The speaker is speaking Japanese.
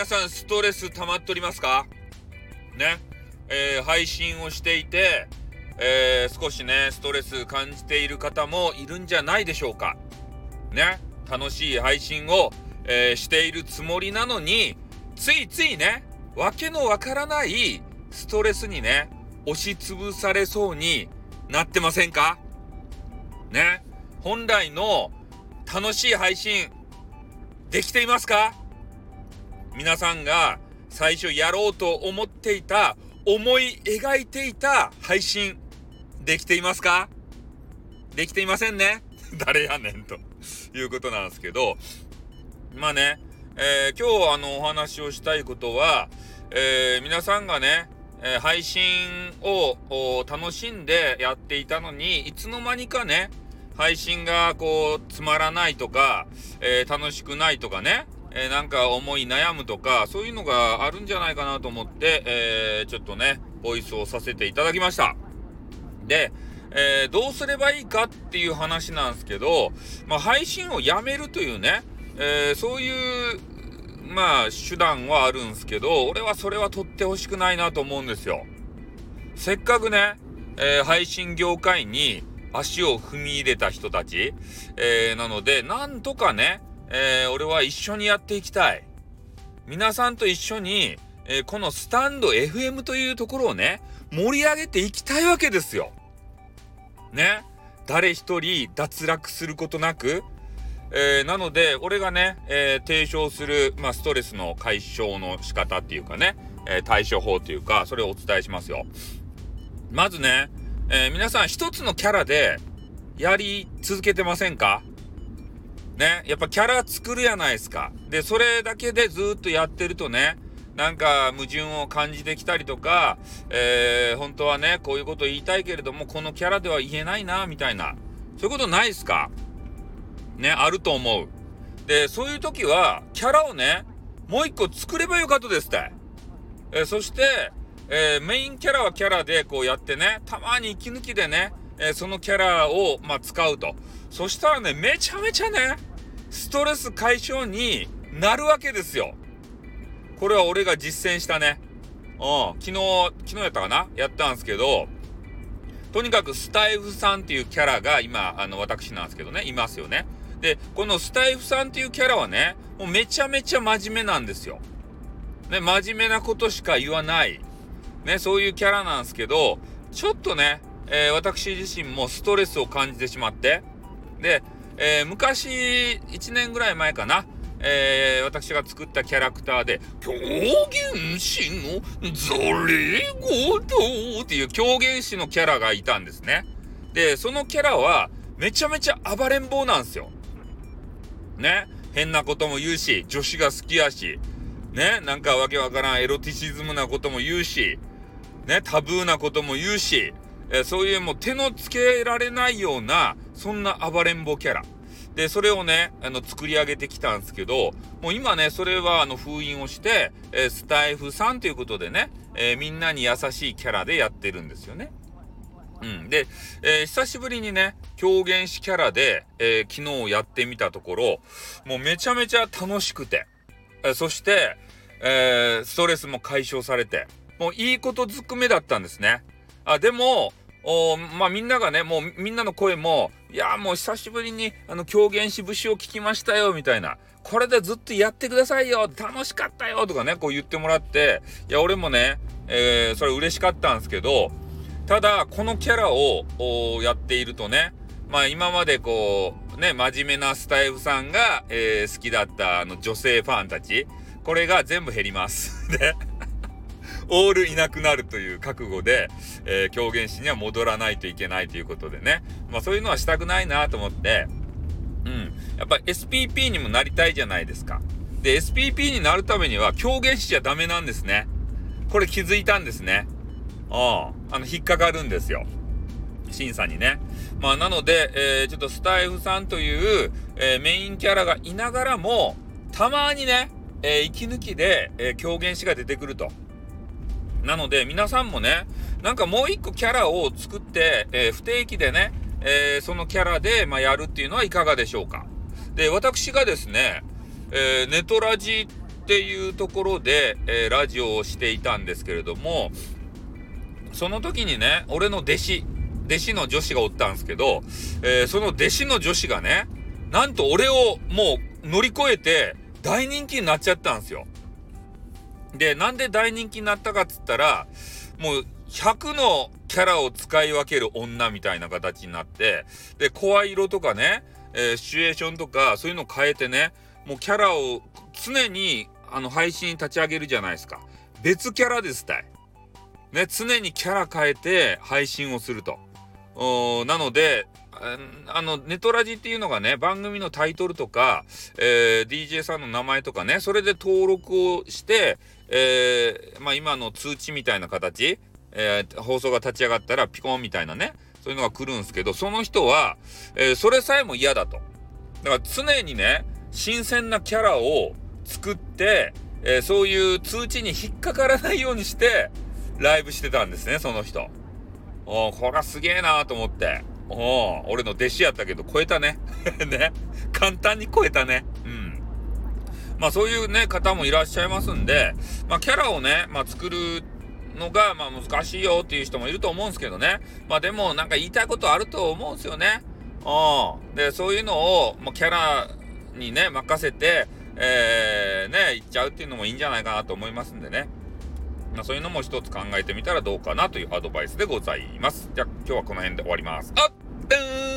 皆さんストレス溜まっておりますか？ね、えー、配信をしていて、えー、少しね、ストレス感じている方もいるんじゃないでしょうか？ね、楽しい配信を、えー、しているつもりなのに、ついついね、わけのわからないストレスにね、押しつぶされそうになってませんか？ね、本来の楽しい配信、できていますか？皆さんが最初やろうと思っていた、思い描いていた配信、できていますか？できていませんね。誰やねんということなんですけど、まあね、えー、今日あのお話をしたいことは、えー、皆さんがね、えー、配信を楽しんでやっていたのに、いつの間にかね、配信がこうつまらないとか、え楽しくないとかね、えー、なんか思い悩むとか、そういうのがあるんじゃないかなと思って、えー、ちょっとね、ボイスをさせていただきました。で、えー、どうすればいいかっていう話なんですけど、まあ、配信をやめるというね、えそういう、まあ、手段はあるんですけど、俺はそれは取ってほしくないなと思うんですよ。せっかくね、え配信業界に足を踏み入れた人たち、えなので、なんとかね、えー、俺は一緒にやっていきたい。皆さんと一緒に、えー、このスタンド FM というところをね、盛り上げていきたいわけですよ。ね。誰一人脱落することなく、えー、なので、俺がね、えー、提唱する、まあ、ストレスの解消の仕方っていうかね、えー、対処法っていうか、それをお伝えしますよ。まずね、え皆さん一つのキャラでやり続けてませんか？ね、やっぱキャラ作るやないですか。で、それだけでずっとやってるとね、なんか矛盾を感じてきたりとか、えー、本当はね、こういうこと言いたいけれども、このキャラでは言えないな、みたいな。そういうことないですかね、あると思う。で、そういう時は、キャラをね、もう一個作ればよかったですって。えー、そして、えー、メインキャラはキャラでこうやってね、たまに息抜きでね、えー、そのキャラを、まあ、使うと。そしたらね、めちゃめちゃね、ストレス解消になるわけですよ。これは俺が実践したね。うん、昨日、昨日やったかな？やったんですけど、とにかくスタイフさんっていうキャラが今、あの、私なんですけどね、いますよね。で、このスタイフさんっていうキャラはね、もうめちゃめちゃ真面目なんですよ。ね、真面目なことしか言わない。ね、そういうキャラなんですけど、ちょっとね、えー、私自身もストレスを感じてしまって、で、えー、昔、1年ぐらい前かな、えー、私が作ったキャラクターで、狂言師のザレゴドっていう狂言師のキャラがいたんですね。で、そのキャラは、めちゃめちゃ暴れん坊なんですよ。ね。変なことも言うし、女子が好きやし、ね。なんかわけわからんエロティシズムなことも言うし、ね。タブーなことも言うし、えー、そういうもう手のつけられないような、そんな暴れん坊キャラ。で、それをね、あの、作り上げてきたんですけど、もう今ね、それはあの、封印をして、えー、スタイフさんということでね、えー、みんなに優しいキャラでやってるんですよね。うん。で、えー、久しぶりにね、狂言師キャラで、え昨日やってみたところ、もうめちゃめちゃ楽しくて、えそして、えストレスも解消されて、もういいことずくめだったんですね。あ、でも、おまあみんながね、もうみんなの声も、いやもう久しぶりにあの狂言師節を聞きましたよ、みたいな。これでずっとやってくださいよ楽しかったよとかね、こう言ってもらって、いや、俺もね、えー、それ嬉しかったんですけど、ただ、このキャラをやっているとね、まあ今までこう、ね、真面目なスタイフさんが、えー、好きだったあの女性ファンたち、これが全部減ります。でオールいなくなるという覚悟で、えー、狂言師には戻らないといけないということでね。まあそういうのはしたくないなと思って、うん。やっぱ SPP にもなりたいじゃないですか。で、SPP になるためには狂言師じゃダメなんですね。これ気づいたんですね。うん。あの、引っかかるんですよ。審査にね。まあ、なので、えー、ちょっとスタイフさんという、えー、メインキャラがいながらも、たまにね、えー、息抜きで、え狂言師が出てくると。なので、皆さんもね、なんかもう一個キャラを作って、えー、不定期でね、えー、そのキャラで、まあ、やるっていうのはいかがでしょうか。で、私がですね、えー、ネトラジっていうところで、えー、ラジオをしていたんですけれども、その時にね、俺の弟子、弟子の女子がおったんですけど、えー、その弟子の女子がね、なんと俺をもう乗り越えて大人気になっちゃったんですよ。で、なんで大人気になったかっつったら、もう100のキャラを使い分ける女みたいな形になって、で、声色とかね、えー、シチュエーションとか、そういうのを変えてね、もうキャラを常にあの配信立ち上げるじゃないですか。別キャラですたい。ね、常にキャラ変えて配信をすると。なので、あの、ネトラジっていうのがね、番組のタイトルとか、えー、DJ さんの名前とかね、それで登録をして、えー、まあ今の通知みたいな形、えー、放送が立ち上がったらピコンみたいなね、そういうのが来るんですけど、その人は、え、それさえも嫌だと。だから常にね、新鮮なキャラを作って、え、そういう通知に引っかからないようにして、ライブしてたんですね、その人。おこれはすげえなーと思って。お俺の弟子やったけど超えたね。ね。簡単に超えたね。うん。まあそういうね、方もいらっしゃいますんで、まあキャラをね、まあ作るのが、まあ難しいよっていう人もいると思うんですけどね。まあでもなんか言いたいことあると思うんですよね。うん。で、そういうのを、まあ、キャラにね、任せて、えー、ね、言っちゃうっていうのもいいんじゃないかなと思いますんでね。まあ、そういうのも一つ考えてみたらどうかなというアドバイスでございます。じゃあ今日はこの辺で終わります。あっ、